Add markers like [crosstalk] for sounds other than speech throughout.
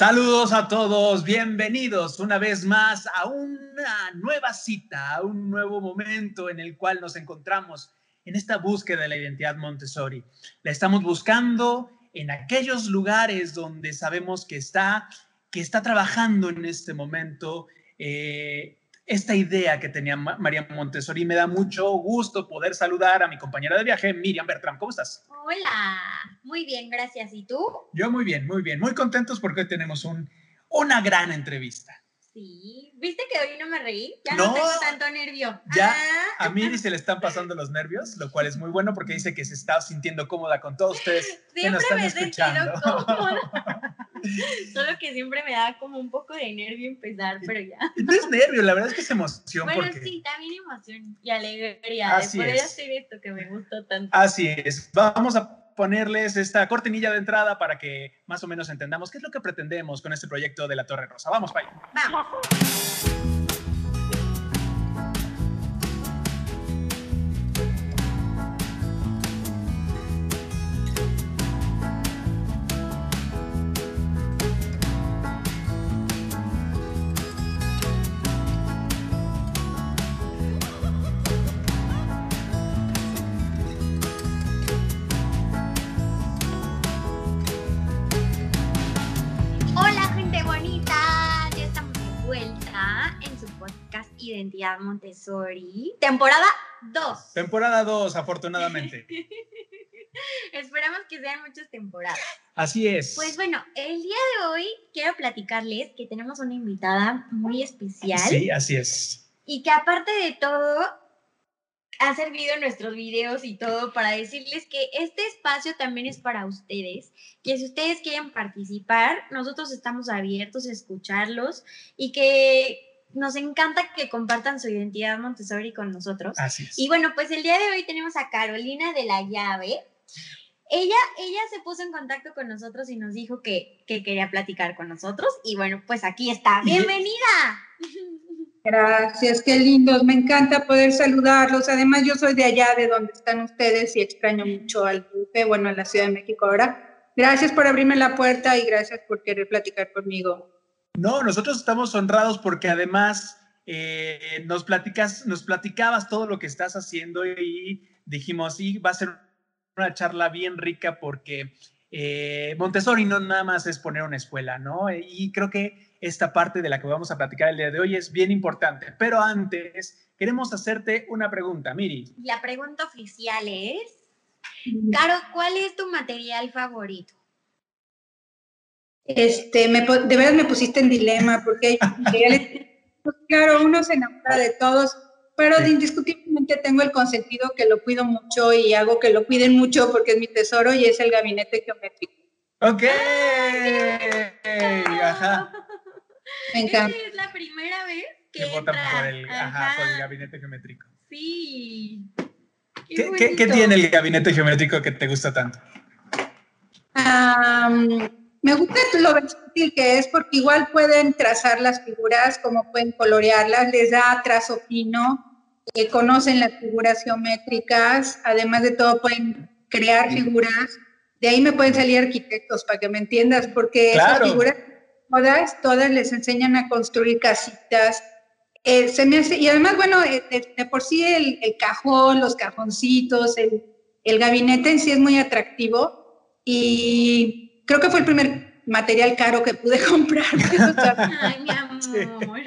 Saludos a todos, bienvenidos una vez más a una nueva cita, a un nuevo momento en el cual nos encontramos en esta búsqueda de la identidad Montessori. La estamos buscando en aquellos lugares donde sabemos que está, que está trabajando en este momento eh, esta idea que tenía María Montessori. Me da mucho gusto poder saludar a mi compañera de viaje, Miriam Bertram. ¿Cómo estás? Hola, muy bien, gracias. ¿Y tú? Yo muy bien, muy bien. Muy contentos porque hoy tenemos un, una gran entrevista. Sí, ¿viste que hoy no me reí? Ya no, tengo tanto nervio. Ya ah. a Miri se le están pasando los nervios, lo cual es muy bueno porque dice que se está sintiendo cómoda con todos ustedes [laughs] Siempre que nos están me escuchando. [laughs] [laughs] Solo que siempre me da como un poco de nervio empezar, pero ya. No es nervio, la verdad es que es emoción. Bueno, sí, también emoción y alegría Así de poder es. hacer esto que me gustó tanto. Así es. Vamos a ponerles esta cortinilla de entrada para que más o menos entendamos qué es lo que pretendemos con este proyecto de la Torre Rosa. Vamos, Pai. Vamos. Identidad Montessori, temporada 2. Temporada 2, afortunadamente. [laughs] Esperamos que sean muchas temporadas. Así es. Pues bueno, el día de hoy quiero platicarles que tenemos una invitada muy especial. Sí, así es. Y que aparte de todo, ha servido nuestros videos y todo para decirles que este espacio también es para ustedes, que si ustedes quieren participar, nosotros estamos abiertos a escucharlos y que nos encanta que compartan su identidad Montessori con nosotros. Así es. Y bueno, pues el día de hoy tenemos a Carolina de la Llave. Ella, ella se puso en contacto con nosotros y nos dijo que, que quería platicar con nosotros. Y bueno, pues aquí está. ¡Bienvenida! Gracias, qué lindos. Me encanta poder saludarlos. Además, yo soy de allá, de donde están ustedes, y extraño mucho al bufe, bueno, a la Ciudad de México ahora. Gracias por abrirme la puerta y gracias por querer platicar conmigo. No, nosotros estamos honrados porque además eh, nos, platicas, nos platicabas todo lo que estás haciendo y dijimos, sí, va a ser una charla bien rica porque eh, Montessori no nada más es poner una escuela, ¿no? Y creo que esta parte de la que vamos a platicar el día de hoy es bien importante. Pero antes, queremos hacerte una pregunta, Miri. La pregunta oficial es, Caro, ¿cuál es tu material favorito? Este, me, de verdad me pusiste en dilema porque [laughs] pues, claro, uno se enamora de todos, pero indiscutiblemente tengo el consentido que lo cuido mucho y hago que lo cuiden mucho porque es mi tesoro y es el gabinete geométrico. Ok. Ajá. Me encanta. Es la primera vez que, votan por el, ajá. por el gabinete geométrico. Sí. Qué, ¿Qué, ¿Qué, tiene el gabinete geométrico que te gusta tanto? Um, me gusta lo versátil que es porque igual pueden trazar las figuras, como pueden colorearlas, les da trazo fino, eh, conocen las figuras geométricas, además de todo pueden crear figuras. De ahí me pueden salir arquitectos, para que me entiendas, porque esas figuras todas, todas les enseñan a construir casitas. Eh, se me hace, y además, bueno, eh, de, por sí el, el, cajón, los cajoncitos, el, el gabinete en sí es muy atractivo y creo que fue el primer material caro que pude [laughs] comprar. Ay, mi amor.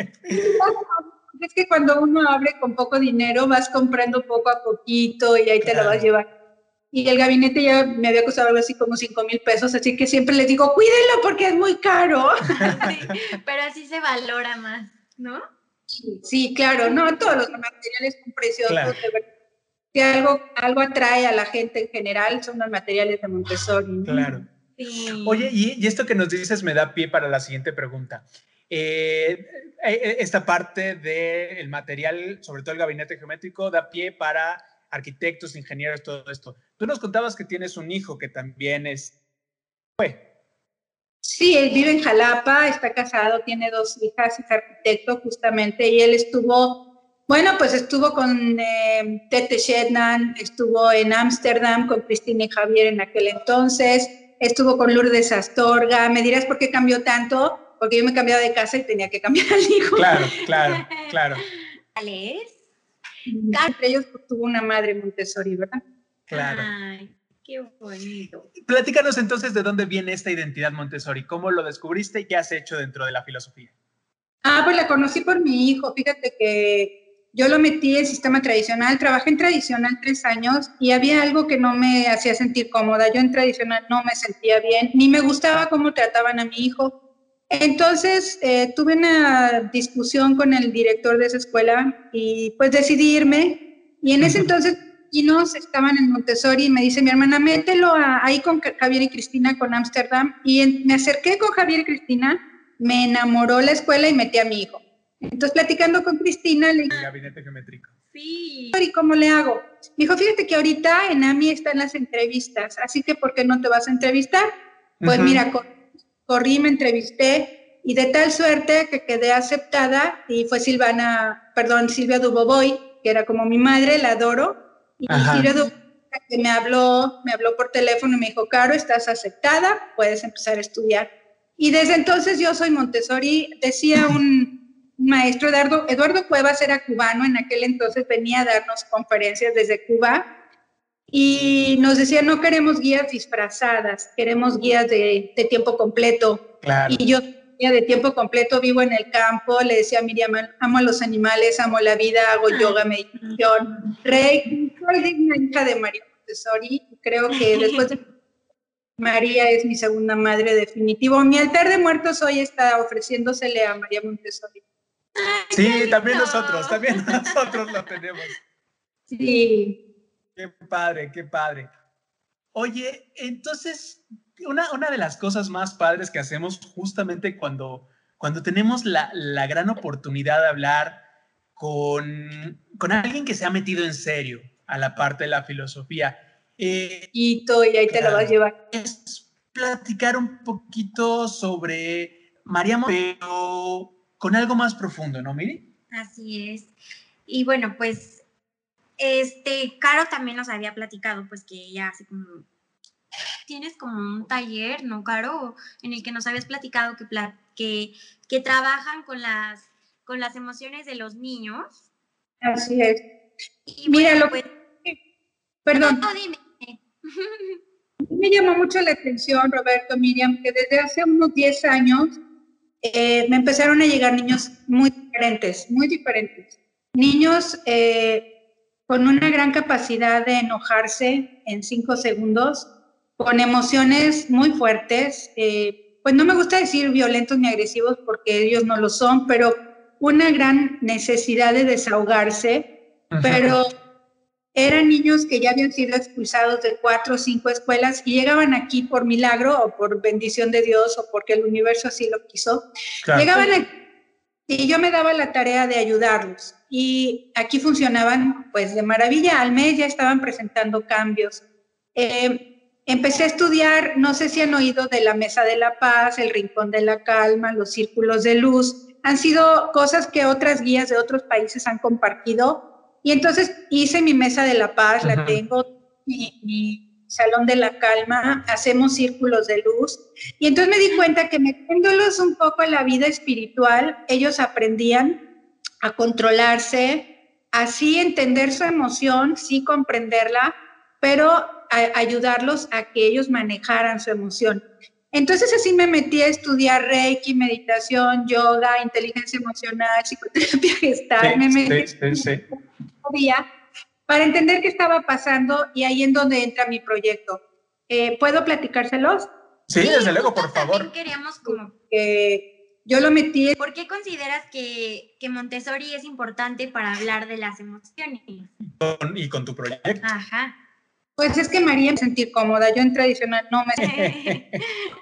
Es que cuando uno abre con poco dinero, vas comprando poco a poquito y ahí te lo vas a llevar. Y el gabinete ya me había costado algo así como 5 mil pesos, así que siempre les digo, cuídenlo porque es muy caro. [laughs] pero así se valora más, ¿no? Sí, claro, no, todos los materiales son preciosos, Si algo, algo atrae a la gente en general son los materiales de Montessori. Claro. Oye, y, esto que nos dices me da pie para la siguiente pregunta. Eh, eh, esta parte del material, sobre todo el gabinete geométrico, da pie para arquitectos, ingenieros, todo esto. Tú nos contabas que tienes un hijo que también es... Fue. Sí, él vive en Jalapa, está casado, tiene dos hijas, es arquitecto justamente, y él estuvo, bueno, pues estuvo con eh, Tete Shednan, estuvo en Ámsterdam con Cristina y Javier en aquel entonces, estuvo con Lourdes Astorga. Me dirás por qué cambió tanto, porque yo me cambiaba de casa y tenía que cambiar al hijo. Claro, claro, claro. ¿Cuál es? Entre ellos tuvo una madre Montessori, ¿verdad? Claro. Ay, qué bonito. Platícanos entonces de dónde viene esta identidad Montessori, cómo lo descubriste y qué has hecho dentro de la filosofía. Ah, pues la conocí por mi hijo. Fíjate que yo lo metí en sistema tradicional, trabajé en tradicional tres años y había algo que no me hacía sentir cómoda. Yo en tradicional no me sentía bien, ni me gustaba cómo trataban a mi hijo. Entonces eh, tuve una discusión con el director de esa escuela y pues decidí irme. Y en ese entonces nos estaban en Montessori y me dice mi hermana, mételo ahí con Javier y Cristina con Ámsterdam. Y me acerqué con Javier y Cristina, me enamoró la escuela y metí a mi hijo. Entonces platicando con Cristina le dije, gabinete geométrico. Sí. ¿y cómo le hago? Me dijo, fíjate que ahorita en AMI están las entrevistas, así que ¿por qué no te vas a entrevistar? Pues mira, corrí, me entrevisté y de tal suerte que quedé aceptada y fue Silvana, perdón, Silvia Duboboy, que era como mi madre, la adoro, y Silvia Duboboy que me habló, me habló por teléfono y me dijo, Caro, estás aceptada, puedes empezar a estudiar. Y desde entonces yo soy Montessori, decía un maestro, Eduardo, Eduardo Cuevas era cubano, en aquel entonces venía a darnos conferencias desde Cuba y nos decía, no queremos guías disfrazadas, queremos guías de, tiempo completo. Y yo de tiempo completo, vivo en el campo, le decía a Miriam, amo a los animales, amo la vida, hago yoga, meditación, rey, soy digna hija de María Montessori, creo que [laughs] después de María es mi segunda madre definitivo. Mi altar de muertos hoy está ofreciéndosele a María Montessori. Sí, también nosotros, también [laughs] nosotros lo tenemos. Sí. Qué padre, qué padre. Oye, entonces, una, una de las cosas más padres que hacemos justamente cuando, cuando tenemos la, la gran oportunidad de hablar con, con, alguien que se ha metido en serio a la parte de la filosofía. Eh, y, y ahí te lo vas a llevar. Es platicar un poquito sobre María pero con algo más profundo, ¿no, Miri? Así es. Y bueno, pues este, Caro también nos había platicado, pues que ella hace como, tienes como un taller, ¿no, Caro? En el que nos habías platicado que, que, que trabajan con las, con las emociones de los niños. Así es. Y Mira, lo pues, Perdón. No, dime. [laughs] Me llamó mucho la atención, Roberto, Miriam, que desde hace unos 10 años eh, me empezaron a llegar niños muy diferentes, muy diferentes. Niños eh, con una gran capacidad de enojarse en cinco segundos, con emociones muy fuertes, eh, pues no me gusta decir violentos ni agresivos porque ellos no lo son, pero una gran necesidad de desahogarse, pero eran niños que ya habían sido expulsados de cuatro o cinco escuelas y llegaban aquí por milagro o por bendición de Dios o porque el universo así lo quiso. Llegaban aquí y yo me daba la tarea de ayudarlos. Y aquí funcionaban pues de maravilla. Al mes ya estaban presentando cambios. Eh, empecé a estudiar, no sé si han oído de la Mesa de la Paz, el Rincón de la Calma, los Círculos de Luz. Han sido cosas que otras guías de otros países han compartido. Y entonces hice mi Mesa de la Paz, la tengo, y Salón de la Calma, hacemos círculos de luz. Y entonces me di cuenta que metiéndolos un poco en la vida espiritual, ellos aprendían a controlarse, así entender su emoción, sí comprenderla, pero ayudarlos a que ellos manejaran su emoción. Entonces así me metí a estudiar Reiki, meditación, yoga, inteligencia emocional, psicoterapia [laughs] gestal. me metí sí, sí, para entender qué estaba pasando y ahí en donde entra mi proyecto. Eh, ¿Puedo platicárselos? Sí, desde luego, por favor. Queríamos como... que yo lo metí. ¿Por qué consideras que, que, Montessori es importante para hablar de las emociones? y con tu proyecto. Ajá. Pues es que María me sentir cómoda. Yo en tradicional no me [laughs]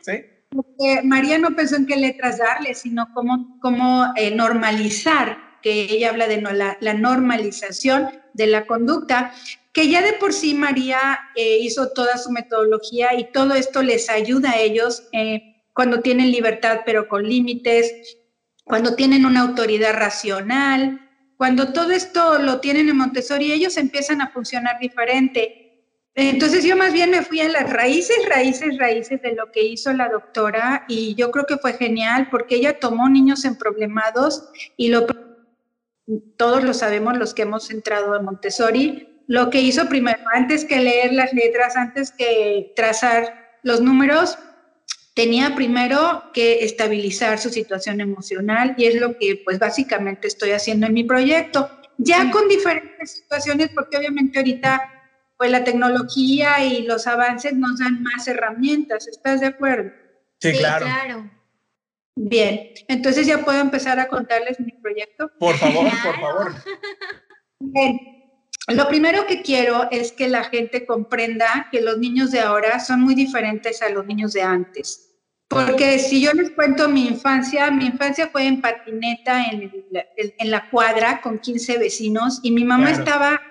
¿Sí? Porque María no pensó en qué letras darle, sino cómo, cómo eh, normalizar, que ella habla de la normalización de la conducta, que ya de por sí María eh, hizo toda su metodología y todo esto les ayuda a ellos eh, cuando tienen libertad pero con límites, cuando tienen una autoridad racional, cuando todo esto lo tienen en Montessori, ellos empiezan a funcionar diferente. entonces yo más bien me fui a las raíces, raíces, raíces de lo que hizo la doctora y yo creo que fue genial porque ella tomó niños en problemados y lo todos lo sabemos los que hemos entrado a Montessori, lo que hizo primero, antes que leer las letras, antes que trazar los números, tenía primero que estabilizar su situación emocional y es lo que pues básicamente estoy haciendo en mi proyecto, ya con diferentes situaciones porque obviamente ahorita pues la tecnología y los avances nos dan más herramientas, ¿estás de acuerdo? Sí, claro. Bien, entonces ya puedo empezar a contarles mi proyecto. Por favor, por favor. Bien. Lo primero que quiero es que la gente comprenda que los niños de ahora son muy diferentes a los niños de antes. Porque si yo les cuento mi infancia, mi infancia fue en patineta en, en la cuadra con 15 vecinos y mi mamá estaba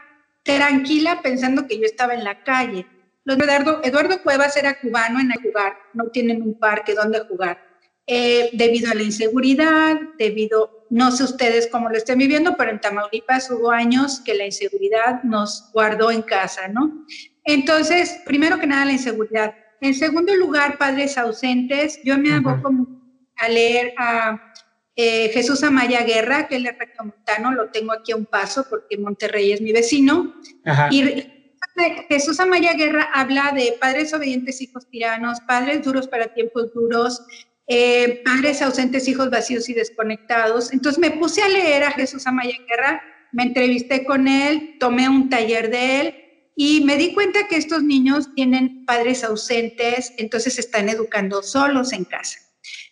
tranquila pensando que yo estaba en la calle. Los Eduardo, Eduardo Cuevas era cubano en el jugar, no tienen un parque donde jugar. Eh, debido a la inseguridad, debido, no sé ustedes cómo lo estén viviendo, pero en Tamaulipas hubo años que la inseguridad nos guardó en casa, ¿no? Entonces, primero que nada, la inseguridad. En segundo lugar, padres ausentes. Yo me hago a leer a eh, Jesús Amaya Guerra, que él es rectomontano, lo tengo aquí a un paso porque Monterrey es mi vecino. Y Jesús Amaya Guerra habla de padres obedientes, hijos tiranos, padres duros para tiempos duros, eh, padres ausentes, hijos vacíos y desconectados. Entonces me puse a leer a Jesús Amaya Guerra, me entrevisté con él, tomé un taller de él y me di cuenta que estos niños tienen padres ausentes, entonces están educando solos en casa.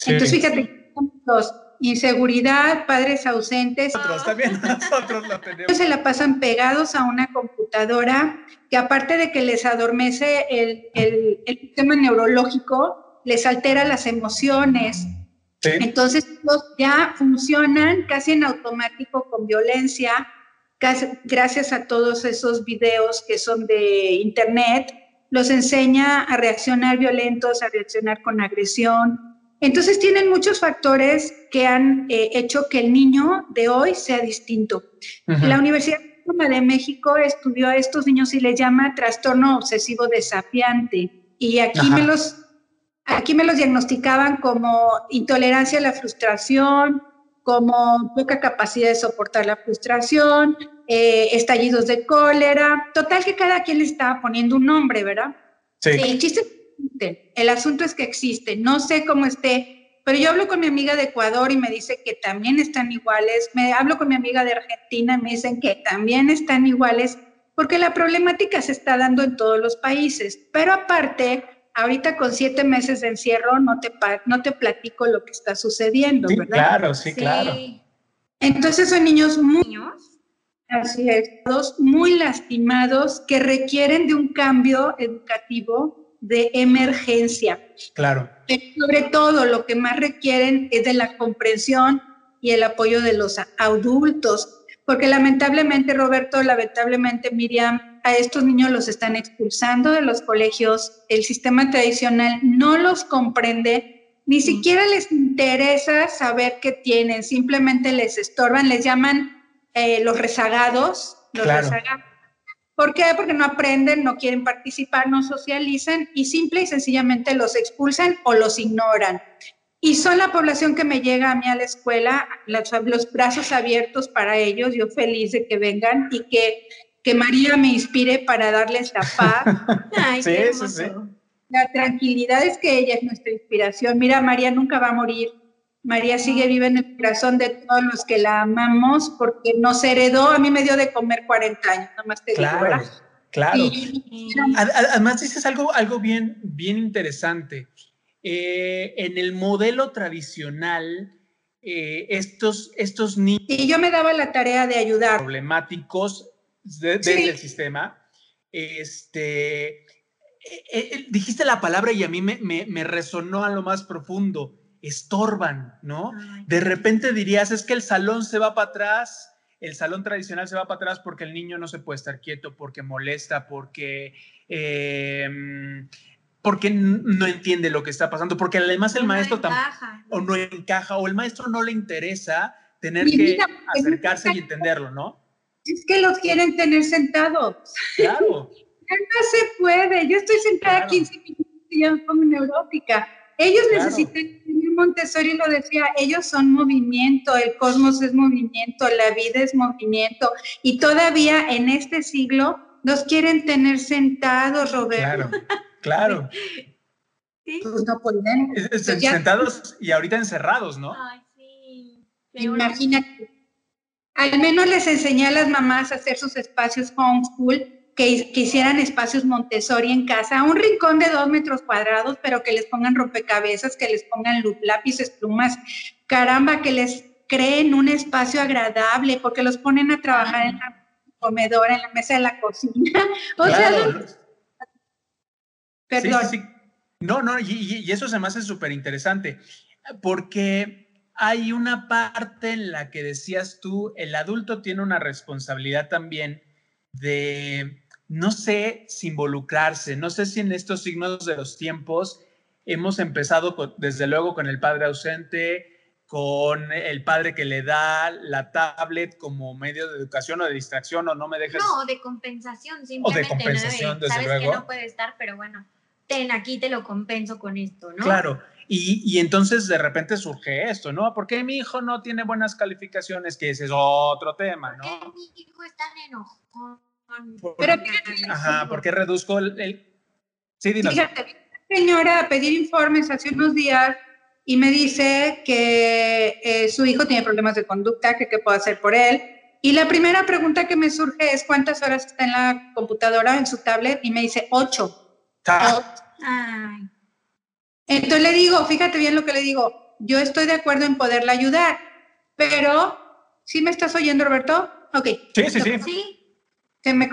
Entonces fíjate, los inseguridad, padres ausentes. Nosotros también, [laughs] nosotros lo tenemos. Se la pasan pegados a una computadora que aparte de que les adormece el, el, el sistema neurológico, les altera las emociones. Entonces, ya funcionan casi en automático con violencia, gracias a todos esos videos que son de internet, los enseña a reaccionar violentos, a reaccionar con agresión, entonces tienen muchos factores que han eh, hecho que el niño de hoy sea distinto. La Universidad de México estudió a estos niños y les llama trastorno obsesivo desafiante. Y aquí me los aquí me los diagnosticaban como intolerancia a la frustración, como poca capacidad de soportar la frustración, eh, estallidos de cólera. Total que cada quien le estaba poniendo un nombre, ¿verdad? Sí. El chiste el asunto es que existe. No sé cómo esté, pero yo hablo con mi amiga de Ecuador y me dice que también están iguales. Me hablo con mi amiga de Argentina y me dicen que también están iguales, porque la problemática se está dando en todos los países. Pero aparte, ahorita con siete meses de encierro no te, no te platico lo que está sucediendo, ¿verdad? Claro, sí, claro. Entonces son niños muy... Así es, muy lastimados que requieren de un cambio educativo de emergencia. Claro. sobre todo lo que más requieren es de la comprensión y el apoyo de los adultos, porque lamentablemente, Roberto, lamentablemente, Miriam, a estos niños los están expulsando de los colegios, el sistema tradicional no los comprende, ni siquiera les interesa saber qué tienen, simplemente les estorban, les llaman eh, los rezagados, los rezagados ¿Por qué? Porque no aprenden, no quieren participar, no socializan y simple y sencillamente los expulsan o los ignoran. Y son la población que me llega a mí a la escuela, los brazos abiertos para ellos, yo feliz de que vengan y que, que María me inspire para darles la paz. [laughs] Ay, sí, sí, sí. La tranquilidad es que ella es nuestra inspiración. Mira, María nunca va a morir. María sigue viva en el corazón de todos los que la amamos porque nos heredó, a mí me dio de comer 40 años, nada más te claro, digo, Claro, Además dices algo, algo bien, bien interesante. Eh, en el modelo tradicional, eh, estos, estos niños... Y yo me daba la tarea de ayudar. Problemáticos desde el sistema. Este, eh, dijiste la palabra y a mí me, me, me resonó a lo más profundo estorban, ¿no? De repente dirías, es que el salón se va para atrás, el salón tradicional se va para atrás porque el niño no se puede estar quieto, porque molesta, porque, em, porque no entiende lo que está pasando, porque además el maestro o no encaja, o el maestro no le interesa tener que acercarse y entenderlo, ¿no? Es que los quieren tener sentados. Claro. [laughs] no se puede. Yo estoy sentada 15 minutos y ya me pongo neurótica. Ellos necesitan Montessori lo decía, ellos son movimiento, el cosmos es movimiento, la vida es movimiento, y todavía en este siglo los quieren tener sentados, Roberto. Claro, claro. [laughs] Pues no pueden. Pues sentados y ahorita encerrados, ¿no? Ay, sí. Imagínate. Al menos les enseñé a las mamás a hacer sus espacios homeschool que, hicieran espacios Montessori en casa, un rincón de dos metros cuadrados, pero que les pongan rompecabezas, que les pongan lápices, plumas, caramba, que les creen un espacio agradable, porque los ponen a trabajar en la comedora, en la mesa de la cocina. [laughs] O sea, perdón. No, no, y, y, eso se me hace súper interesante, porque hay una parte en la que decías tú, el adulto tiene una responsabilidad también de no sé si involucrarse, no sé si en estos signos de los tiempos hemos empezado desde luego con el padre ausente, con el padre que le da la tablet como medio de educación o de distracción o no me dejas. No, de compensación, simplemente. O de compensación, desde Sabes que no puede estar, pero bueno, ten aquí te lo compenso con esto, ¿no? Claro. Y, y, entonces de repente surge esto, ¿no? ¿Por qué mi hijo no tiene buenas calificaciones? Que ese es otro tema, ¿no? ¿Por qué mi hijo está enojado? Pero Ajá, ¿por qué reduzco el...? Sí, dinos. Fíjate, señora a pedir informes hace unos días y me dice que eh, su hijo tiene problemas de conducta, que qué puedo hacer por él. Y la primera pregunta que me surge es cuántas horas está en la computadora, en su tablet, y me dice ocho. Ay. Entonces le digo, fíjate bien lo que le digo, yo estoy de acuerdo en poderla ayudar, pero ¿sí me estás oyendo, Roberto? Ok. Sí, sí, sí. Sí,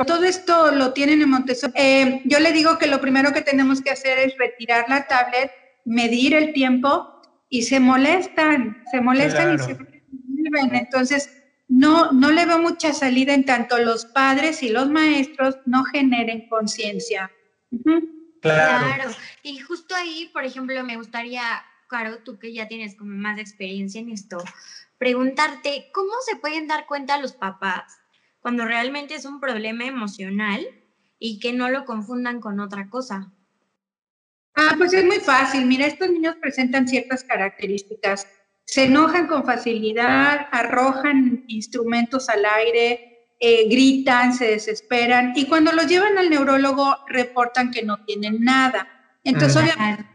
todo esto lo tienen en Montessori. Eh, yo le digo que lo primero que tenemos que hacer es retirar la tablet, medir el tiempo y se molestan, se molestan y se vuelven. Entonces, no, no le veo mucha salida en tanto los padres y los maestros no generen conciencia. Claro. claro. Y justo ahí, por ejemplo, me gustaría, Caro, tú que ya tienes como más experiencia en esto, preguntarte, ¿cómo se pueden dar cuenta los papás cuando realmente es un problema emocional y que no lo confundan con otra cosa. Ah, pues es muy fácil. Mira, estos niños presentan ciertas características. Se enojan con facilidad, arrojan instrumentos al aire, eh, gritan, se desesperan y cuando los llevan al neurólogo reportan que no tienen nada. Entonces, obviamente,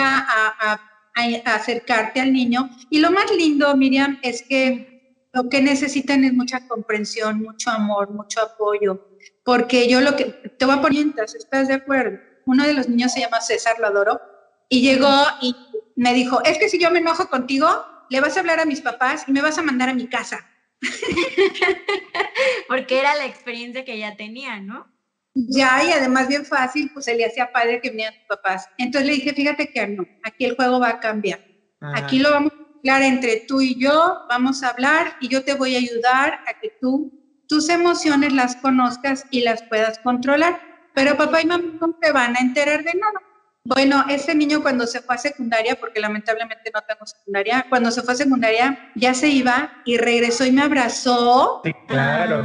a, a acercarte al niño. Y lo más lindo, Miriam, es que lo que necesitan es mucha comprensión, mucho amor, mucho apoyo, porque yo lo que te voy a poner, ¿estás de acuerdo? Uno de los niños se llama César, lo adoro, y llegó y me dijo, es que si yo me enojo contigo, le vas a hablar a mis papás y me vas a mandar a mi casa. [laughs] porque era la experiencia que ya tenía, ¿no? Ya, y además bien fácil, pues se le hacía padre que vinieran tus papás. Entonces le dije, fíjate que no, aquí el juego va a cambiar. Aquí lo vamos Claro, entre tú y yo, vamos a hablar y yo te voy a ayudar a que tú tus emociones las conozcas y las puedas controlar. Pero papá y mamá no te van a enterar de nada. Bueno, ese niño cuando se fue a secundaria, porque lamentablemente no tengo secundaria, cuando se fue a secundaria ya se iba y regresó y me abrazó. Sí, claro.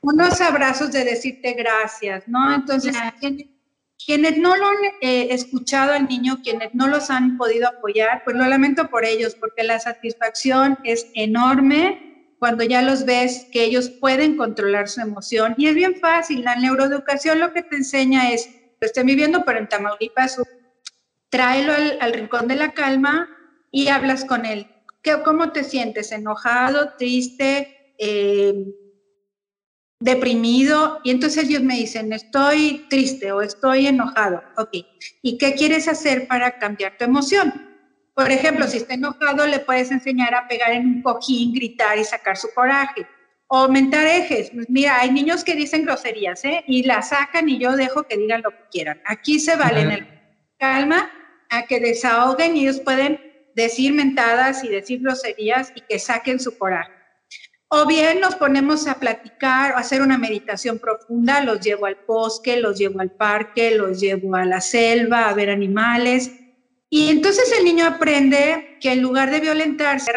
Unos abrazos de decirte gracias, ¿no? Entonces, quienes no lo han eh, escuchado al niño, quienes no los han podido apoyar, pues lo lamento por ellos, porque la satisfacción es enorme cuando ya los ves que ellos pueden controlar su emoción. Y es bien fácil, la neuroeducación lo que te enseña es, lo estoy viviendo, pero en Tamaulipas, tráelo al, rincón de la calma y hablas con él. ¿Qué, ¿Cómo te sientes? ¿Enojado, triste? Eh, deprimido y entonces ellos me dicen, estoy triste o estoy enojado. Ok, ¿y qué quieres hacer para cambiar tu emoción? Por ejemplo, si está enojado, le puedes enseñar a pegar en un cojín, gritar y sacar su coraje. O aumentar ejes. Pues mira, hay niños que dicen groserías, ¿eh? Y la sacan y yo dejo que digan lo que quieran. Aquí se vale en el calma a que desahoguen y ellos pueden decir mentadas y decir groserías y que saquen su coraje. O bien nos ponemos a platicar, a hacer una meditación profunda, los llevo al bosque, los llevo al parque, los llevo a la selva, a ver animales. Y entonces el niño aprende que en lugar de violentarse,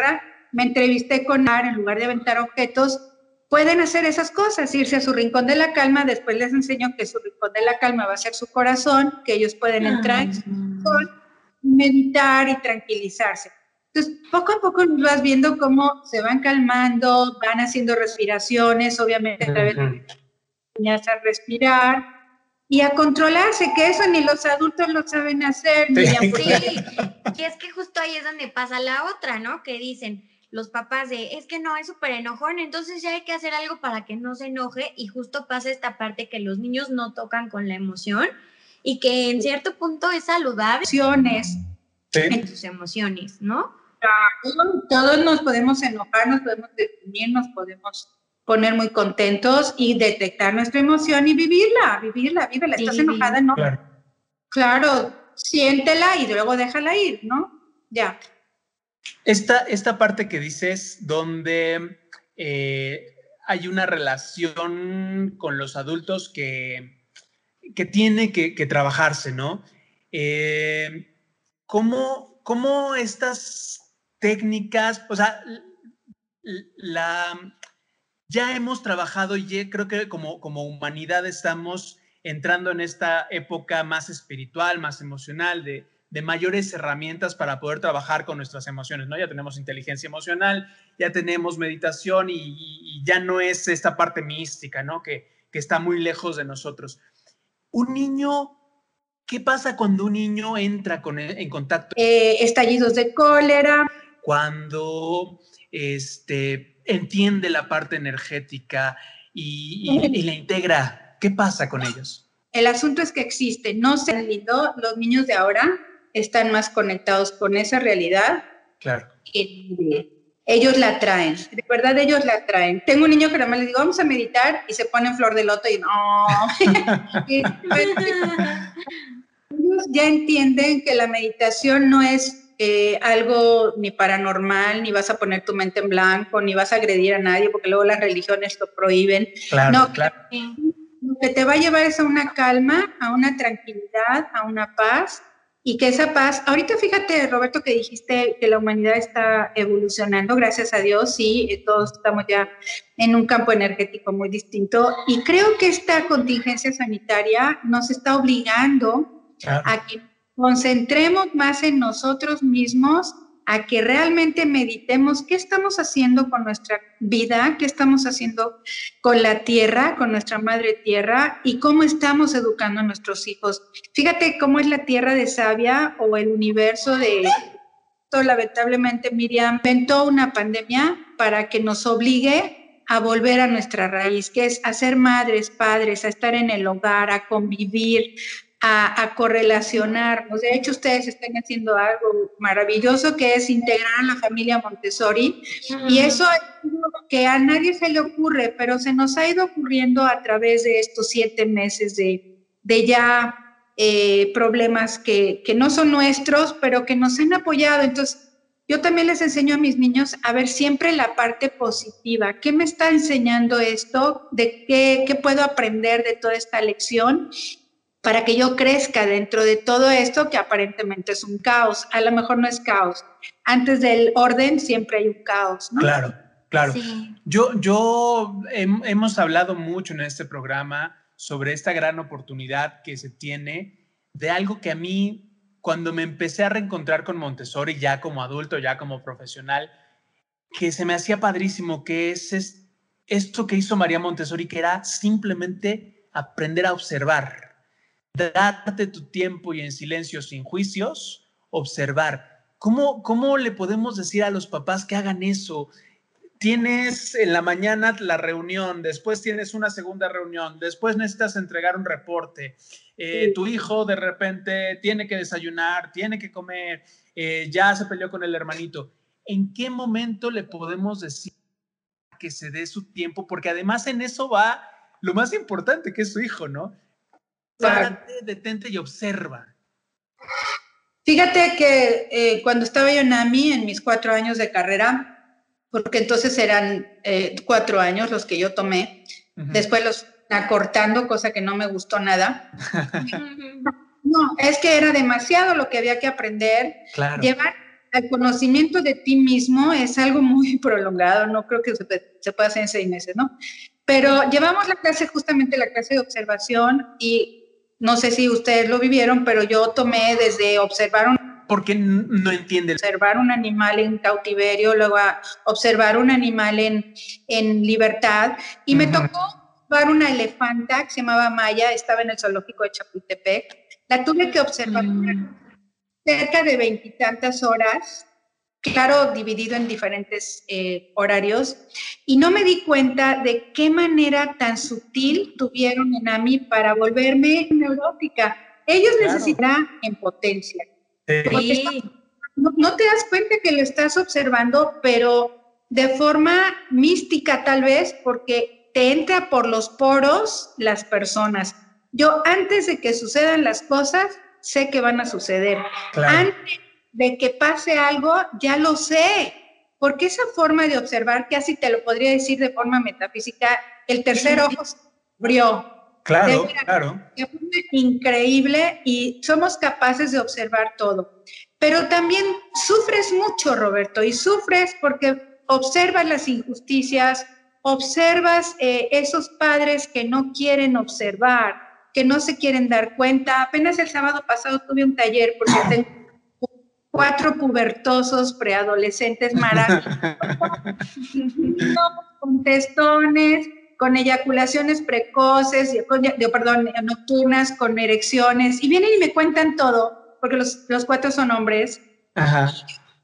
me entrevisté con Ar, en lugar de aventar objetos, pueden hacer esas cosas, irse a su rincón de la calma, después les enseño que su rincón de la calma va a ser su corazón, que ellos pueden entrar en su corazón, meditar y tranquilizarse. Entonces, poco a poco nos vas viendo cómo se van calmando, van haciendo respiraciones, obviamente a través de a respirar y a controlarse, que eso ni los adultos lo saben hacer. Ni sí, [laughs] y es que justo ahí es donde pasa la otra, ¿no? Que dicen, los papás de, es que no, es súper enojón, entonces ya hay que hacer algo para que no se enoje y justo pasa esta parte que los niños no tocan con la emoción y que en cierto punto es saludable emociones. en tus emociones, ¿no? Todos nos podemos enojar, nos podemos definir, nos podemos poner muy contentos y detectar nuestra emoción y vivirla, vivirla, vivirla. ¿Estás enojada? No. Claro. claro, siéntela y luego déjala ir, ¿no? Ya. Esta, esta parte que dices donde eh, hay una relación con los adultos que, que tiene que, trabajarse, ¿no? Eh, ¿cómo, ¿Cómo estas técnicas, o sea, la, ya hemos trabajado y creo que como, como humanidad estamos entrando en esta época más espiritual, más emocional, de, de mayores herramientas para poder trabajar con nuestras emociones, ¿no? Ya tenemos inteligencia emocional, ya tenemos meditación y, ya no es esta parte mística, ¿no? Que, que, está muy lejos de nosotros. Un niño, ¿qué pasa cuando un niño entra con, e, en contacto? Eh, estallidos de cólera. Cuando este, entiende la parte energética y, y la integra, ¿qué pasa con ellos? El asunto es que existe, no se lindo los niños de ahora están más conectados con esa realidad. Claro. ellos la traen, de verdad ellos la traen. Tengo un niño que nada más le digo, vamos a meditar y se pone en flor de loto y no. [laughs] ellos ya entienden que la meditación no es eh, algo ni paranormal, ni vas a poner tu mente en blanco, ni vas a agredir a nadie, porque luego las religiones lo prohíben. Claro, no, claro. Lo que te va a llevar es a una calma, a una tranquilidad, a una paz, y que esa paz, ahorita fíjate Roberto que dijiste que la humanidad está evolucionando, gracias a Dios, sí, eh, todos estamos ya en un campo energético muy distinto y creo que esta contingencia sanitaria nos está obligando a que concentremos más en nosotros mismos a que realmente meditemos qué estamos haciendo con nuestra vida, qué estamos haciendo con la tierra, con nuestra madre tierra y cómo estamos educando a nuestros hijos. Fíjate cómo es la tierra de sabia o el universo de... Lamentablemente Miriam inventó una pandemia para que nos obligue a volver a nuestra raíz, que es a ser madres, padres, a estar en el hogar, a convivir, a, correlacionarnos. De hecho, ustedes están haciendo algo maravilloso que es integrar a la familia Montessori y eso es que a nadie se le ocurre, pero se nos ha ido ocurriendo a través de estos siete meses de, de ya eh, problemas que, que no son nuestros, pero que nos han apoyado. Entonces, yo también les enseño a mis niños a ver siempre la parte positiva. ¿Qué me está enseñando esto? ¿De qué, qué puedo aprender de toda esta lección? Para que yo crezca dentro de todo esto que aparentemente es un caos. A lo mejor no es caos. Antes del orden siempre hay un caos, ¿no? Claro, claro. Yo, yo hemos hablado mucho en este programa sobre esta gran oportunidad que se tiene de algo que a mí, cuando me empecé a reencontrar con Montessori, ya como adulto, ya como profesional, que se me hacía padrísimo, que es esto que hizo María Montessori, que era simplemente aprender a observar darte tu tiempo y en silencio sin juicios, observar. ¿Cómo, ¿Cómo le podemos decir a los papás que hagan eso? Tienes en la mañana la reunión, después tienes una segunda reunión, después necesitas entregar un reporte, eh, tu hijo de repente tiene que desayunar, tiene que comer, eh, ya se peleó con el hermanito. ¿En qué momento le podemos decir que se dé su tiempo? Porque además en eso va lo más importante que es su hijo, ¿no? Párate, detente y observa. Fíjate que eh, cuando estaba yo en AMI, en mis cuatro años de carrera, porque entonces eran eh, cuatro años los que yo tomé, después los acortando, cosa que no me gustó nada. [laughs] no, es que era demasiado lo que había que aprender. Claro. Llevar al conocimiento de ti mismo es algo muy [laughs] prolongado, no creo que se, se pueda hacer en seis meses, ¿no? Pero llevamos la clase, justamente la clase de observación, y no sé si ustedes lo vivieron, pero yo tomé desde observar un porque no entiende. Observar un animal en cautiverio, luego a observar un animal en, en libertad. Y me tocó observar una elefanta que se llamaba Maya, estaba en el zoológico de Chapultepec. La tuve que observar mm. cerca de veintitantas horas claro, dividido en diferentes eh, horarios, y no me di cuenta de qué manera tan sutil tuvieron en AMI para volverme neurótica. Ellos necesitan en potencia. No, no, te das cuenta que lo estás observando, pero de forma mística tal vez, porque te entra por los poros las personas. Yo antes de que sucedan las cosas, sé que van a suceder. Antes de que pase algo, ya lo sé, porque esa forma de observar, casi te lo podría decir de forma metafísica, el tercer ojo se abrió. Claro, claro. Increíble y somos capaces de observar todo. Pero también sufres mucho, Roberto, y sufres porque observas las injusticias, observas eh, esos padres que no quieren observar, que no se quieren dar cuenta. Apenas el sábado pasado tuve un taller porque tengo [clears throat] cuatro pubertosos preadolescentes maravillosos, [laughs] con testones, con eyaculaciones precoces, con, perdón, nocturnas, con erecciones, y vienen y me cuentan todo, porque los, los cuatro son hombres.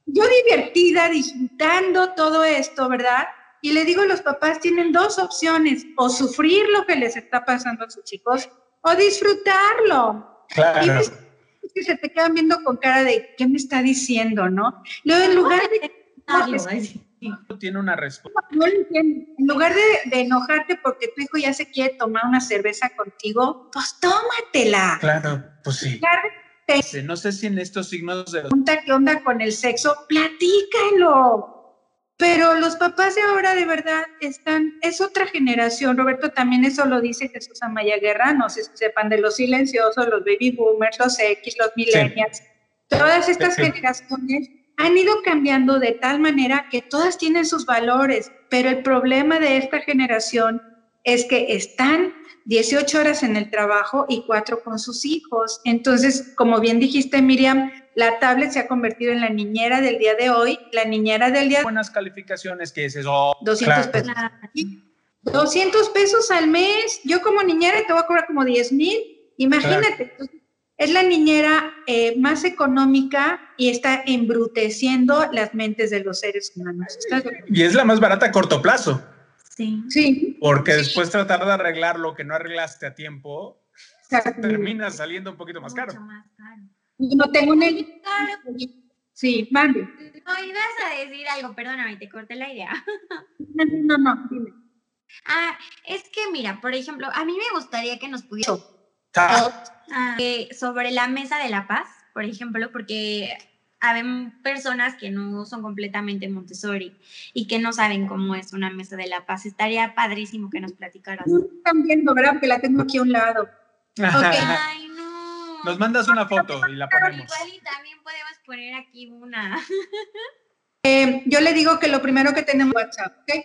Yo divertida, disfrutando todo esto, ¿verdad? Y le digo, los papás tienen dos opciones, o sufrir lo que les está pasando a sus chicos, o disfrutarlo. Claro que se te quedan viendo con cara de, ¿qué me está diciendo, no? Luego, en lugar de... tiene una respuesta. No lo entiendo. En lugar de, de, enojarte porque tu hijo ya se quiere tomar una cerveza contigo, pues tómatela. Claro, pues sí. No sé si en estos signos de... Pregunta qué onda con el sexo, platícalo. Pero los papás de ahora de verdad están, es otra generación, Roberto también eso lo dice Jesús Amaya Guerra, no sé si sepan de los silenciosos, los baby boomers, los X, los millennials, todas estas generaciones han ido cambiando de tal manera que todas tienen sus valores, pero el problema de esta generación es que están 18 horas en el trabajo y 4 con sus hijos. Entonces, como bien dijiste, Miriam, la tablet se ha convertido en la niñera del día de hoy, la niñera del día Buenas calificaciones que es eso. 200 pesos. 200 pesos al mes. Yo como niñera te voy a cobrar como 10 mil. Imagínate. Es la niñera eh, más económica y está embruteciendo las mentes de los seres humanos. Y es la más barata a corto plazo. Sí. Sí. Porque después tratar de arreglar lo que no arreglaste a tiempo termina saliendo un poquito más caro. Más caro. No tengo una Sí, mande. No, ibas a decir algo, perdóname, te corté la idea. [laughs] No, no, no, dime. Ah, es que mira, por ejemplo, a mí me gustaría que nos pudiera ah, sobre la mesa de la paz, por ejemplo, porque hay personas que no son completamente Montessori y que no saben cómo es una mesa de la paz. Estaría padrísimo que nos platicaras. Están viendo, ¿verdad? Porque la tengo aquí a un lado. Ay, no. Nos mandas una foto y la ponemos. igual y también podemos poner aquí una. [laughs] Eh, yo le digo que lo primero que tenemos es WhatsApp, ¿ok?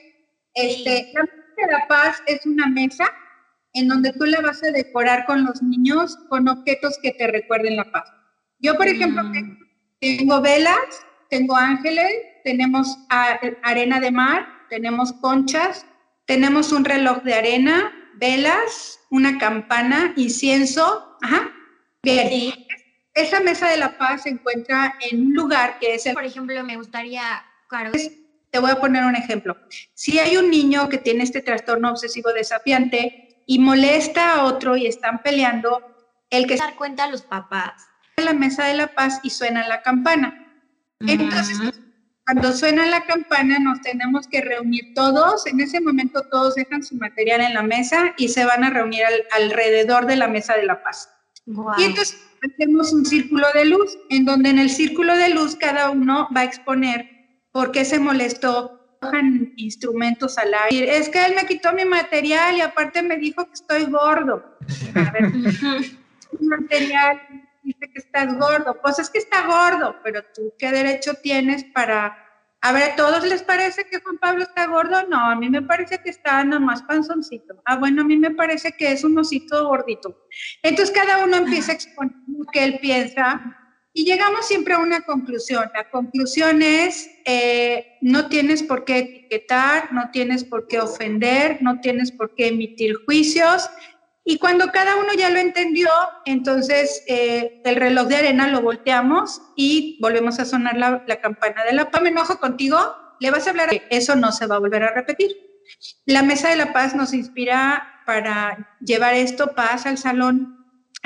Este, la mesa de la paz es una mesa en donde tú la vas a decorar con los niños con objetos que te recuerden la paz. Yo, por ejemplo, mm. tengo, velas, tengo ángeles, tenemos arena de mar, tenemos conchas, tenemos un reloj de arena, velas, una campana, incienso, ajá, Bien, esa mesa de la paz se encuentra en un lugar que es el... Por ejemplo, me gustaría, claro. Te voy a poner un ejemplo. Si hay un niño que tiene este trastorno obsesivo desafiante y molesta a otro y están peleando, el que... Dar cuenta a los papás. La mesa de la paz y suena la campana. Entonces, cuando suena la campana, nos tenemos que reunir todos. En ese momento todos dejan su material en la mesa y se van a reunir alrededor de la mesa de la paz. Y entonces hacemos un círculo de luz, en donde en el círculo de luz cada uno va a exponer por qué se molestó, cojan instrumentos al aire. Es que él me quitó mi material y aparte me dijo que estoy gordo. A ver, [laughs] material, dice que estás gordo. Pues es que está gordo, pero tú qué derecho tienes para... A ver, ¿a todos les parece que Juan Pablo está gordo? No, a mí me parece que está nomás panzoncito. Ah, bueno, a mí me parece que es un osito gordito. Entonces cada uno empieza a exponer lo que él piensa y llegamos siempre a una conclusión. La conclusión es, eh, no tienes por qué etiquetar, no tienes por qué ofender, no tienes por qué emitir juicios, y cuando cada uno ya lo entendió, entonces eh, el reloj de arena lo volteamos y volvemos a sonar la, campana de la paz. Me enojo contigo, le vas a hablar, eso no se va a volver a repetir. La mesa de la paz nos inspira para llevar esto, paz al salón.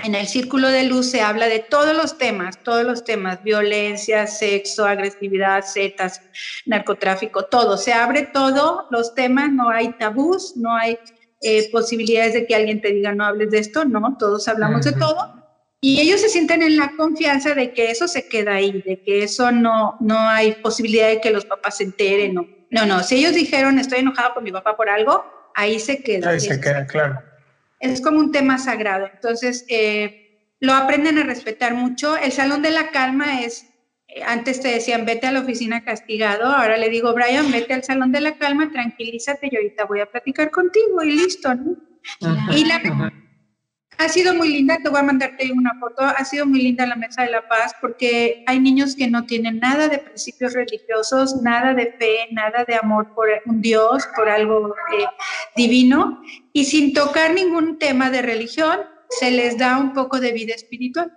En el círculo de luz se habla de todos los temas, todos los temas, violencia, sexo, agresividad, setas, narcotráfico, todo. Se abre todo, los temas, no hay tabús, no hay eh, posibilidades de que alguien te diga no hables de esto, no, todos hablamos de todo. Y ellos se sienten en la confianza de que eso se queda ahí, de que eso no, no hay posibilidad de que los papás se enteren. No, no, no. si ellos dijeron estoy enojado con mi papá por algo, ahí se queda. Ahí se queda, claro. Es como un tema sagrado. Entonces, eh, lo aprenden a respetar mucho. El Salón de la Calma es antes te decían, vete a la oficina castigado, ahora le digo, Brian, vete al salón de la calma, tranquilízate y ahorita voy a platicar contigo y listo, ¿no? Y la ha sido muy linda, te voy a mandarte una foto, ha sido muy linda la Mesa de la Paz porque hay niños que no tienen nada de principios religiosos, nada de fe, nada de amor por un Dios, por algo eh, divino, y sin tocar ningún tema de religión, se les da un poco de vida espiritual.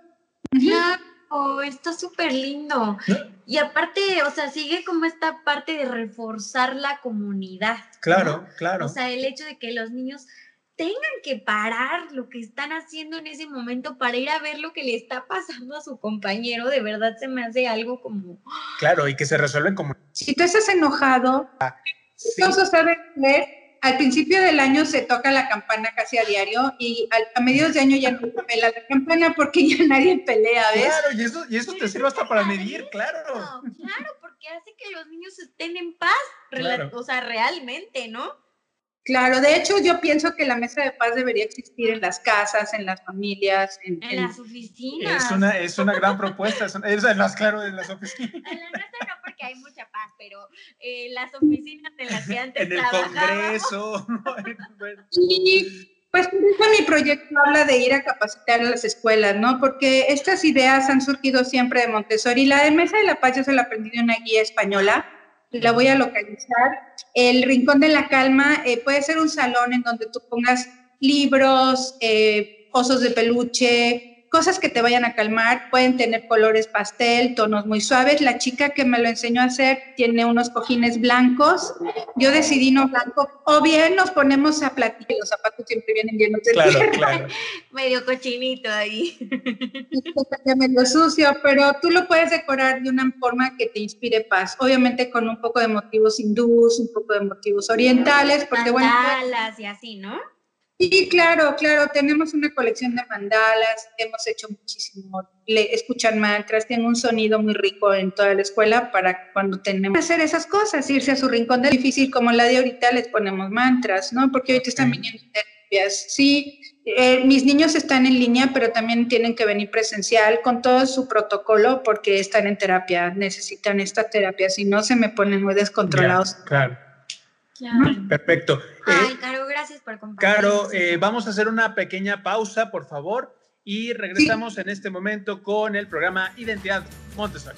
Oh, está súper lindo. Y aparte, o sea, sigue como esta parte de reforzar la comunidad. Claro, claro. O sea, el hecho de que los niños tengan que parar lo que están haciendo en ese momento para ir a ver lo que le está pasando a su compañero, de verdad se me hace algo como... Claro, y que se resuelven como... Si tú estás enojado, ah, sí. no sabes leer al principio del año se toca la campana casi a diario y a mediados de año ya no se pela la campana porque [laughs] ya nadie pelea, ¿ves? Claro, y eso, y eso te sirve hasta para medir, claro. Claro, porque hace que los niños estén en paz, o sea, realmente, ¿no? Claro, de hecho yo pienso que la mesa de paz debería existir en las casas, en las familias, en, las oficinas. Es una, es una gran propuesta, es, en las, claro, en las oficinas. En la nuestra no, porque hay mucha paz, pero eh, las oficinas en las que [laughs] antes En el Congreso. [laughs] y pues mi proyecto habla de ir a capacitar a las escuelas, ¿no? Porque estas ideas han surgido siempre de Montessori. La de Mesa de la Paz yo se la aprendí de una guía española la voy a localizar. El Rincón de la Calma eh, puede ser un salón en donde tú pongas libros, eh, osos de peluche, cosas que te vayan a calmar, pueden tener colores pastel, tonos muy suaves. La chica que me lo enseñó a hacer tiene unos cojines blancos, yo decidí no blanco, o bien nos ponemos a platicar, los zapatos siempre vienen llenos de claro, Claro. [laughs] medio cochinito ahí. [laughs] medio sucio, pero tú lo puedes decorar de una forma que te inspire paz, obviamente con un poco de motivos hindús, un poco de motivos orientales, porque bueno... y así, ¿no? Sí, claro, claro, tenemos una colección de mandalas, hemos hecho muchísimo, le, escuchan mantras, tienen un sonido muy rico en toda la escuela para cuando tenemos que hacer esas cosas, irse a su rincón de difícil como la de ahorita les ponemos mantras, ¿no? Porque ahorita están viniendo terapias, sí, eh, mis niños están en línea, pero también tienen que venir presencial con todo su protocolo porque están en terapia, necesitan esta terapia, si no se me ponen muy descontrolados. claro. Perfecto. Ay, eh, Caro, gracias por compartir. Caro, eh, vamos a hacer una pequeña pausa, por favor, y regresamos en este momento con el programa Identidad Montessori.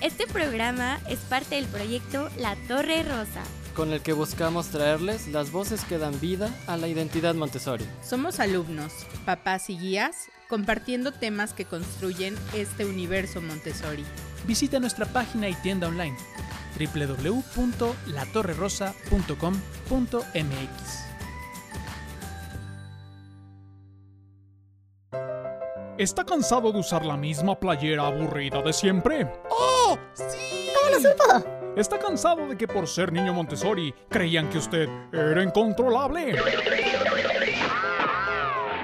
Este programa es parte del proyecto La Torre Rosa, con el que buscamos traerles las voces que dan vida a la identidad Montessori. Somos alumnos, papás y guías, compartiendo temas que construyen este universo Montessori. Visita nuestra página y tienda online www.latorrerosa.com.mx. ¿Está cansado de usar la misma playera aburrida de siempre? ¡Oh! ¡Sí! ¿Cómo lo supo? ¿Está cansado de que por ser niño Montessori creían que usted era incontrolable?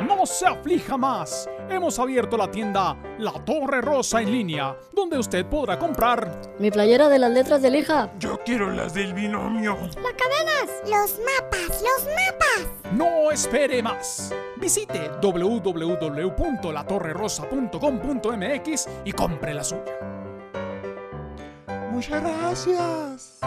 No se aflija más. Hemos abierto la tienda La Torre Rosa en línea, donde usted podrá comprar Mi playera de las letras de lija. Yo quiero las del binomio. Las cadenas. Los mapas, los mapas. No espere más. Visite www.latorrerosa.com.mx y compre la suya. Muchas gracias.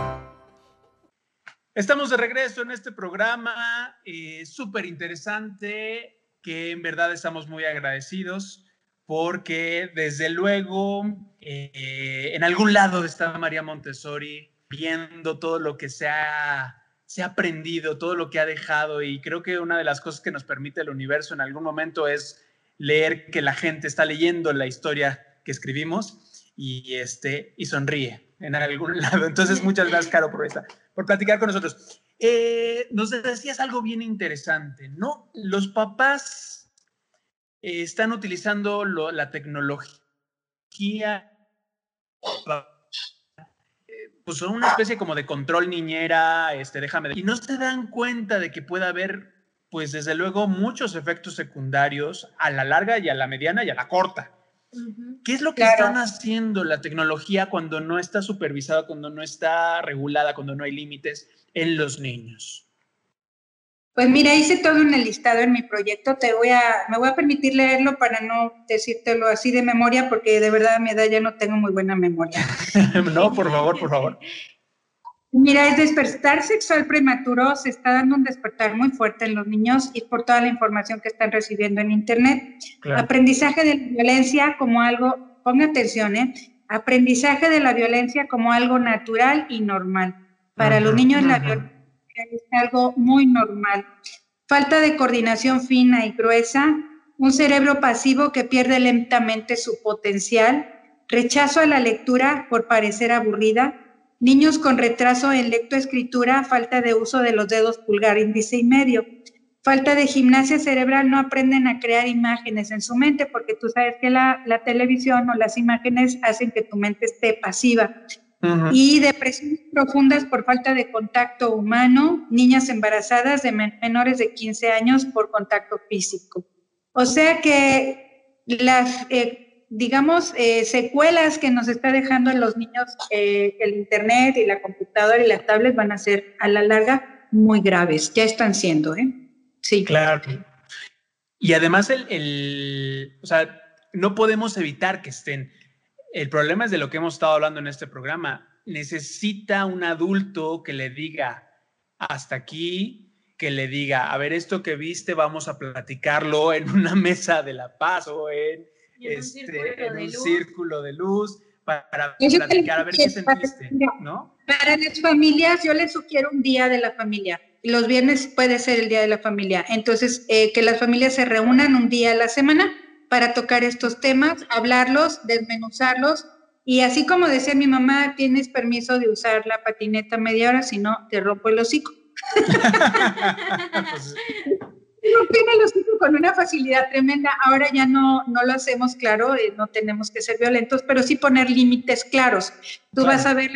Estamos de regreso en este programa eh, súper interesante que en verdad estamos muy agradecidos porque desde luego eh, en algún lado está María Montessori viendo todo lo que se ha, se ha aprendido, todo lo que ha dejado y creo que una de las cosas que nos permite el universo en algún momento es leer que la gente está leyendo la historia que escribimos y, este, y sonríe en algún [laughs] lado. Entonces, muchas gracias, Caro, por, por platicar con nosotros. Eh, nos decías algo bien interesante, ¿no? Los papás eh, están utilizando la tecnología, eh, pues son una especie como de control niñera, este, déjame, y no se dan cuenta de que puede haber, pues desde luego, muchos efectos secundarios a la larga y a la mediana y a la corta. ¿Qué es lo que Claro. están haciendo la tecnología cuando no está supervisada, cuando no está regulada, cuando no hay límites en los niños? Pues mira, hice todo un listado en mi proyecto. Te voy a, me voy a permitir leerlo para no decírtelo así de memoria, porque de verdad a mi edad ya no tengo muy buena memoria. [laughs] no, por favor, por favor. Mira, el despertar sexual prematuro se está dando un despertar muy fuerte en los niños y por toda la información que están recibiendo en Internet. Aprendizaje de la violencia como algo, ponga atención, ¿eh? Aprendizaje de la violencia como algo natural y normal. Para los niños la violencia es algo muy normal. Falta de coordinación fina y gruesa, un cerebro pasivo que pierde lentamente su potencial, rechazo a la lectura por parecer aburrida, niños con retraso en lectoescritura, falta de uso de los dedos pulgar, índice y medio, falta de gimnasia cerebral, no aprenden a crear imágenes en su mente, porque tú sabes que la, la televisión o las imágenes hacen que tu mente esté pasiva. Y depresiones profundas por falta de contacto humano, niñas embarazadas de men- menores de 15 años por contacto físico. O sea que las, eh, digamos, eh, secuelas que nos está dejando en los niños eh, el Internet y la computadora y la tablet van a ser a la larga muy graves. Ya están siendo, ¿eh? Sí. Claro. Y además, el, el- o sea, no podemos evitar que estén. El problema es de lo que hemos estado hablando en este programa. Necesita un adulto que le diga hasta aquí, que le diga, a ver, esto que viste, vamos a platicarlo en una [laughs] mesa de la paz o en, este, círculo en de un luz. círculo de luz para Eso platicar, a ver qué sentiste, ¿no? Para las familias, yo les sugiero un día de la familia. Los viernes puede ser el día de la familia. Entonces, eh, que las familias se reúnan un día a la semana para tocar estos temas, hablarlos, desmenuzarlos. Y así como decía mi mamá, tienes permiso de usar la patineta media hora, si no, te rompo el hocico. [laughs] [laughs] Pues, Rompían el hocico con una facilidad tremenda. Ahora ya no, no lo hacemos claro, eh, no tenemos que ser violentos, pero sí poner límites claros. Tú Claro. vas a ver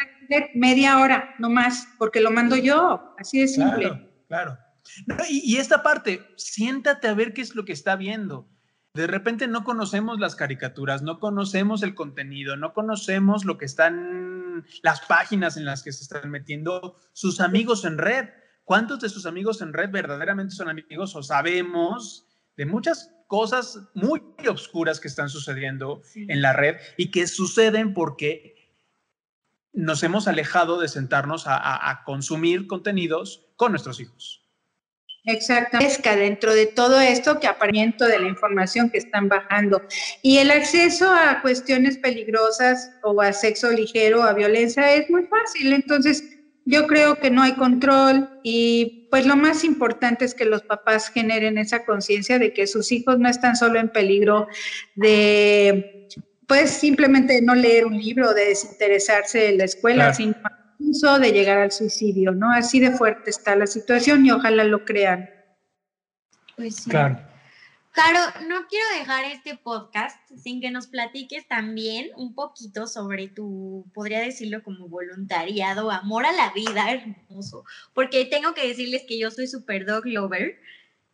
media hora, no más, porque lo mando yo, así de simple. Claro, claro. No, y, y esta parte, siéntate a ver qué es lo que está viendo. De repente no conocemos las caricaturas, no conocemos el contenido, no conocemos lo que están, las páginas en las que se están metiendo sus amigos en red. ¿Cuántos de sus amigos en red verdaderamente son amigos o sabemos de muchas cosas muy oscuras que están sucediendo en la red y que suceden porque nos hemos alejado de sentarnos a, a- a consumir contenidos con nuestros hijos. Exacto. Pesca dentro de todo esto que aparamiento de la información que están bajando. Y el acceso a cuestiones peligrosas o a sexo ligero, a violencia, es muy fácil. Entonces, yo creo que no hay control y pues lo más importante es que los papás generen esa conciencia de que sus hijos no están solo en peligro de, pues simplemente no leer un libro, de desinteresarse de la escuela, Claro. sino incluso de llegar al suicidio, ¿no? Así de fuerte está la situación y ojalá lo crean. Pues sí. Claro. Caro, no quiero dejar este podcast sin que nos platiques también un poquito sobre tu, podría decirlo como voluntariado, amor a la vida, hermoso, porque tengo que decirles que yo soy super dog lover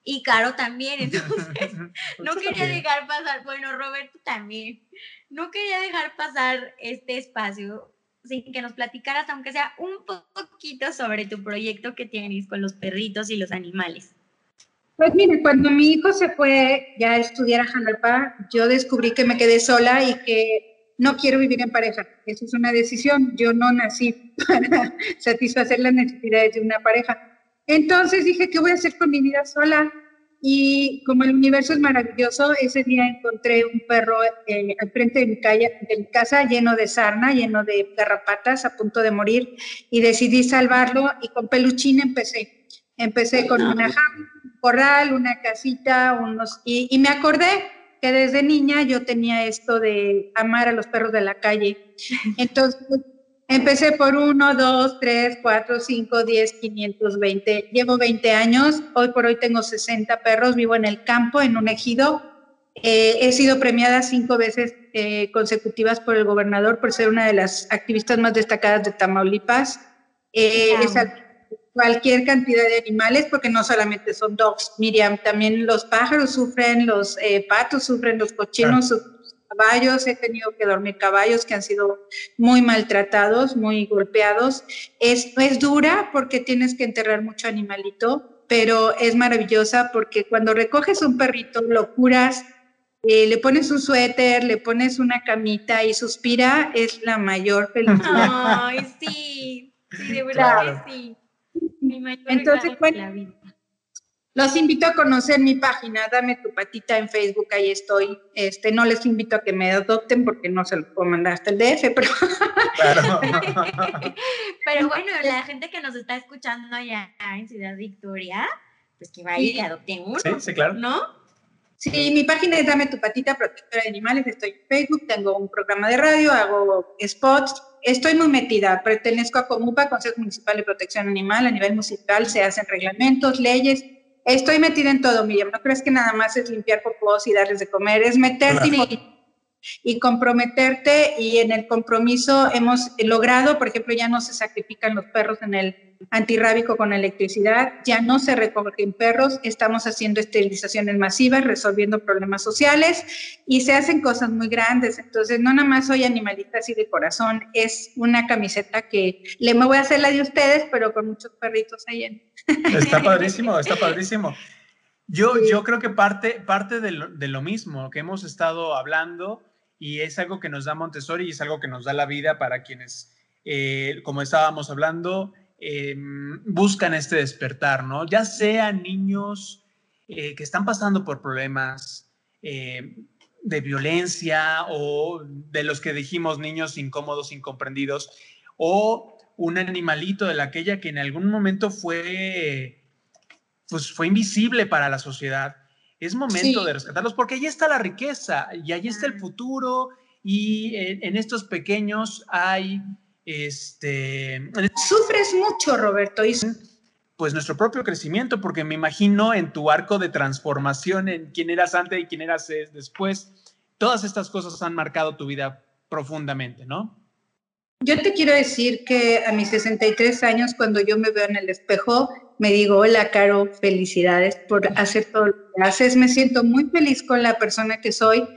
y Caro también, [laughs] entonces no quería dejar pasar, bueno, Roberto también, no quería dejar pasar este espacio sin que nos platicaras, aunque sea un poquito sobre tu proyecto que tienes con los perritos y los animales. Pues mire, cuando mi hijo se fue ya a estudiar a Jalapa, yo descubrí que me quedé sola y que no quiero vivir en pareja. Esa es una decisión. Yo no nací [laughs] para satisfacer las necesidades de una pareja. Entonces dije, ¿qué voy a hacer con mi vida sola? Y como el universo es maravilloso, ese día encontré un perro eh, al frente de mi, calle, de mi casa lleno de sarna, lleno de garrapatas, a punto de morir, y decidí salvarlo y con peluchín empecé. Empecé con una jaula, corral, una casita, unos... Y, y me acordé que desde niña yo tenía esto de amar a los perros de la calle. [laughs] Entonces Empecé por 1, 2, 3, 4, 5, 10, 520. Llevo 20 años. Hoy por hoy tengo 60 perros. Vivo en el campo, en un ejido. Eh, he sido premiada cinco veces eh, consecutivas por el gobernador por ser una de las activistas más destacadas de Tamaulipas. Eh, es cualquier cantidad de animales, porque no solamente son dogs, Miriam, también los pájaros sufren, los eh, patos sufren, los cochinos sufren caballos, he tenido que dormir caballos que han sido muy maltratados, muy golpeados. Es, es dura porque tienes que enterrar mucho animalito, pero es maravillosa porque cuando recoges un perrito, lo curas, eh, le pones un suéter, le pones una camita y suspira, es la mayor felicidad. Ay, sí, sí, de verdad que sí. Mi mayor Entonces, regalo de bueno, la vida. Los invito a conocer mi página, dame tu patita en Facebook, ahí estoy. Este, no les invito a que me adopten porque no se los puedo mandar hasta el DF, pero Claro. [laughs] Pero bueno, la gente que nos está escuchando allá en Ciudad Victoria, pues que vaya y que adopten uno, Sí, sí, claro. ¿no? Sí, mi página es Dame tu patita, protectora de animales, estoy en Facebook, tengo un programa de radio, hago spots, estoy muy metida, pertenezco a Comupa, Consejo Municipal de Protección Animal, a nivel municipal se hacen reglamentos, leyes, estoy metida en todo, Miriam, no crees que nada más es limpiar popos y darles de comer, es meterte y y comprometerte y en el compromiso hemos logrado, por ejemplo, ya no se sacrifican los perros en el antirrábico con electricidad, ya no se recogen perros, estamos haciendo esterilizaciones masivas, resolviendo problemas sociales y se hacen cosas muy grandes. Entonces, no nada más soy animalista así de corazón, es una camiseta que le me voy a hacer la de ustedes, pero con muchos perritos ahí en. [laughs] Está padrísimo, está padrísimo. Yo, yo creo que parte, parte de, lo, de lo mismo que hemos estado hablando y es algo que nos da Montessori y es algo que nos da la vida para quienes, eh, como estábamos hablando, eh, buscan este despertar, ¿no? Ya sean niños eh, que están pasando por problemas de violencia o de los que dijimos niños incómodos, incomprendidos, o un animalito de la aquella que en algún momento fue, pues fue invisible para la sociedad. Es momento Sí. de rescatarlos porque ahí está la riqueza y ahí está el futuro y en, en estos pequeños hay este Sufres mucho, Roberto, y pues nuestro propio crecimiento porque me imagino en tu arco de transformación en quién eras antes y quién eras después todas estas cosas han marcado tu vida profundamente, ¿no? Yo te quiero decir que a mis 63 años, cuando yo me veo en el espejo, me digo, hola, Caro, felicidades por hacer todo lo que haces. Me siento muy feliz con la persona que soy,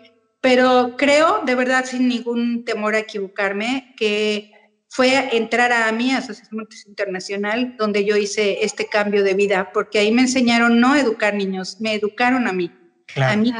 pero creo, de verdad, sin ningún temor a equivocarme, que fue entrar a mi Asociación Montes Internacional, donde yo hice este cambio de vida, porque ahí me enseñaron no a educar niños, me educaron a mí. A mí,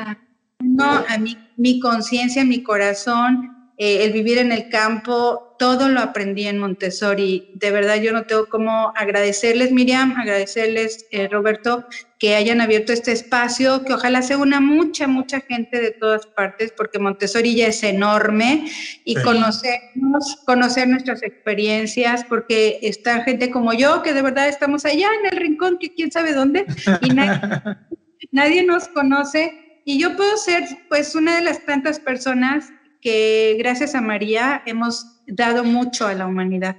no, a mí, mi conciencia, mi corazón, eh, el vivir en el campo, todo lo aprendí en Montessori. De verdad, yo no tengo cómo agradecerles, Miriam, agradecerles, eh, Roberto, que hayan abierto este espacio, que ojalá se una mucha, mucha gente de todas partes, porque Montessori ya es enorme y Sí. conocernos, conocer nuestras experiencias, porque está gente como yo, que de verdad estamos allá en el rincón, que quién sabe dónde, y nadie, [laughs] nadie nos conoce. Y yo puedo ser, pues, una de las tantas personas que gracias a María hemos dado mucho a la humanidad.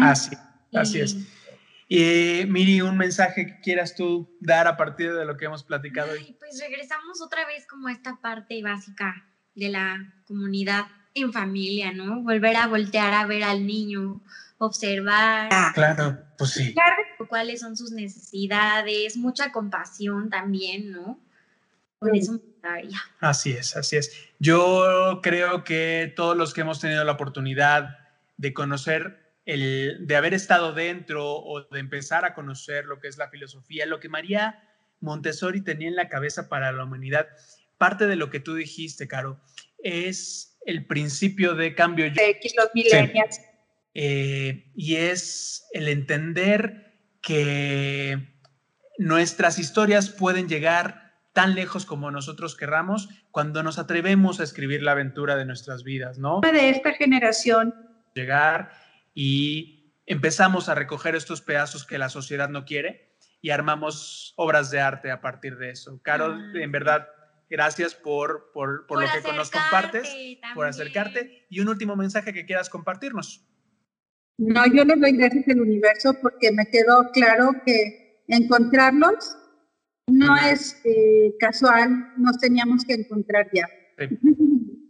Así, así es. Eh, Miri, un mensaje que quieras tú dar a partir de lo que hemos platicado hoy. Ay, pues regresamos otra vez como a esta parte básica de la comunidad en familia, ¿no? Volver a voltear a ver al niño, observar. Claro, pues sí. Cuáles son sus necesidades, mucha compasión también, ¿no? Por eso gustaría. Así es, así es. Yo creo que todos los que hemos tenido la oportunidad de conocer, el, de haber estado dentro o de empezar a conocer lo que es la filosofía, lo que María Montessori tenía en la cabeza para la humanidad, parte de lo que tú dijiste, Caro, es el principio de cambio. De X los millennials. Eh, y es el entender que nuestras historias pueden llegar tan lejos como nosotros querramos cuando nos atrevemos a escribir la aventura de nuestras vidas, ¿no? De esta generación. Llegar y empezamos a recoger estos pedazos que la sociedad no quiere y armamos obras de arte a partir de eso. Caro, en verdad, gracias por, por, por, lo que nos compartes, por acercarte. Y un último mensaje que quieras compartirnos. No, yo le doy gracias al universo porque me quedó claro que encontrarlos no es eh, casual, nos teníamos que encontrar ya. [laughs]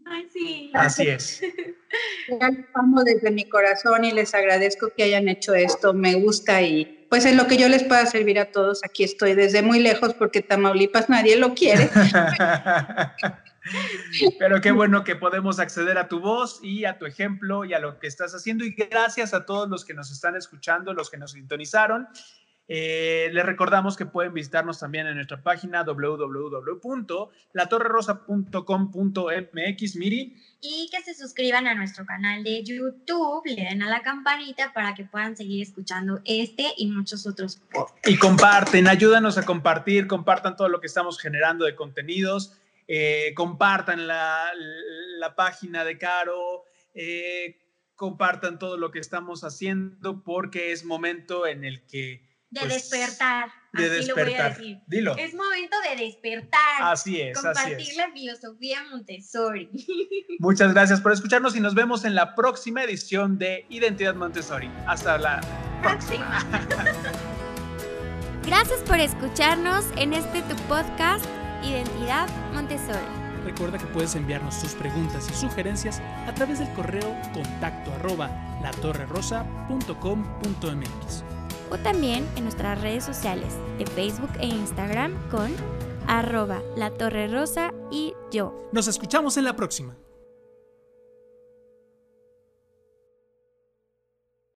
Ay, sí. Así es. [laughs] Les amo desde mi corazón y les agradezco que hayan hecho esto. Me gusta y pues en lo que yo les pueda servir a todos, aquí estoy desde muy lejos porque Tamaulipas nadie lo quiere. [laughs] Pero qué bueno que podemos acceder a tu voz y a tu ejemplo y a lo que estás haciendo. Y gracias a todos los que nos están escuchando, los que nos sintonizaron. Eh, les recordamos que pueden visitarnos también en nuestra página www.latorrerosa.com.mx, Miri. Y que se suscriban a nuestro canal de YouTube, le den a la campanita para que puedan seguir escuchando este y muchos otros Y comparten, ayúdanos a compartir, compartan todo lo que estamos generando de contenidos. Eh, compartan la, la, página de Caro, eh, compartan todo lo que estamos haciendo porque es momento en el que... De pues, despertar. De así despertar. Lo voy a decir. Dilo. Es momento de despertar. Así es. Compartir así es. la filosofía Montessori. [laughs] Muchas gracias por escucharnos y nos vemos en la próxima edición de Identidad Montessori. Hasta la próxima. [laughs] Gracias por escucharnos en este tu podcast Identidad Montessori. Recuerda que puedes enviarnos tus preguntas y sugerencias a través del correo contacto arroba latorrerosa.com.mx o también en nuestras redes sociales de Facebook e Instagram con arroba la torre rosa y yo. Nos escuchamos en la próxima.